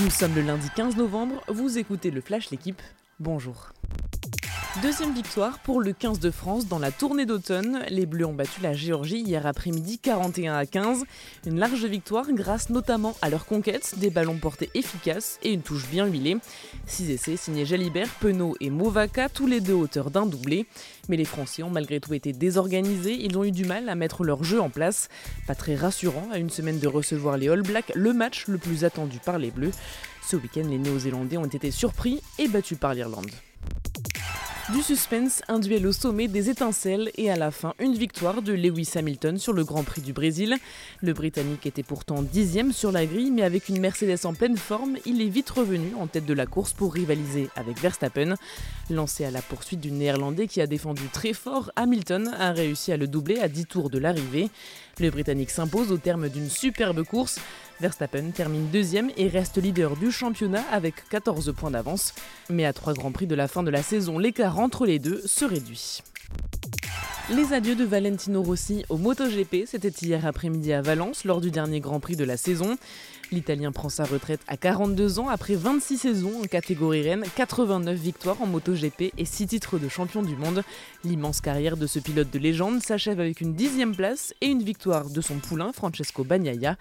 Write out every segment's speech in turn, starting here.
Nous sommes le lundi 15 novembre, vous écoutez le Flash L'équipe, bonjour. Deuxième victoire pour le 15 de France dans la tournée d'automne. Les Bleus ont battu la Géorgie hier après-midi 41 à 15. Une large victoire grâce notamment à leur conquête, des ballons portés efficaces et une touche bien huilée. Six essais signés Jalibert, Penaud et Movaka, tous les deux auteurs d'un doublé. Mais les Français ont malgré tout été désorganisés, ils ont eu du mal à mettre leur jeu en place. Pas très rassurant à une semaine de recevoir les All Blacks, le match le plus attendu par les Bleus. Ce week-end, les Néo-Zélandais ont été surpris et battus par l'Irlande. Du suspense, un duel au sommet des étincelles et à la fin une victoire de Lewis Hamilton sur le Grand Prix du Brésil. Le Britannique était pourtant dixième sur la grille, mais avec une Mercedes en pleine forme, il est vite revenu en tête de la course pour rivaliser avec Verstappen. Lancé à la poursuite du Néerlandais qui a défendu très fort, Hamilton a réussi à le doubler à 10 tours de l'arrivée. Le Britannique s'impose au terme d'une superbe course. Verstappen termine deuxième et reste leader du championnat avec 14 points d'avance. Mais à trois grands prix de la fin de la saison, l'écart entre les deux se réduit. Les adieux de Valentino Rossi au MotoGP, c'était hier après-midi à Valence lors du dernier Grand Prix de la saison. L'Italien prend sa retraite à 42 ans après 26 saisons en catégorie reine, 89 victoires en MotoGP et 6 titres de champion du monde. L'immense carrière de ce pilote de légende s'achève avec une dixième place et une victoire de son poulain Francesco Bagnaia.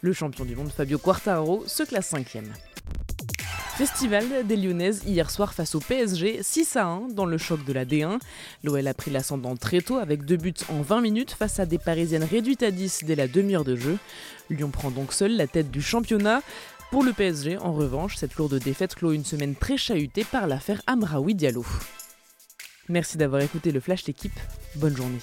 Le champion du monde Fabio Quartararo se classe cinquième. Festival des Lyonnaises hier soir face au PSG 6 à 1 dans le choc de la D1. L'OL a pris l'ascendant très tôt avec deux buts en 20 minutes face à des Parisiennes réduites à 10 dès la demi-heure de jeu. Lyon prend donc seul la tête du championnat. Pour le PSG, en revanche, cette lourde défaite clôt une semaine très chahutée par l'affaire Amraoui Diallo. Merci d'avoir écouté le Flash l'équipe. Bonne journée.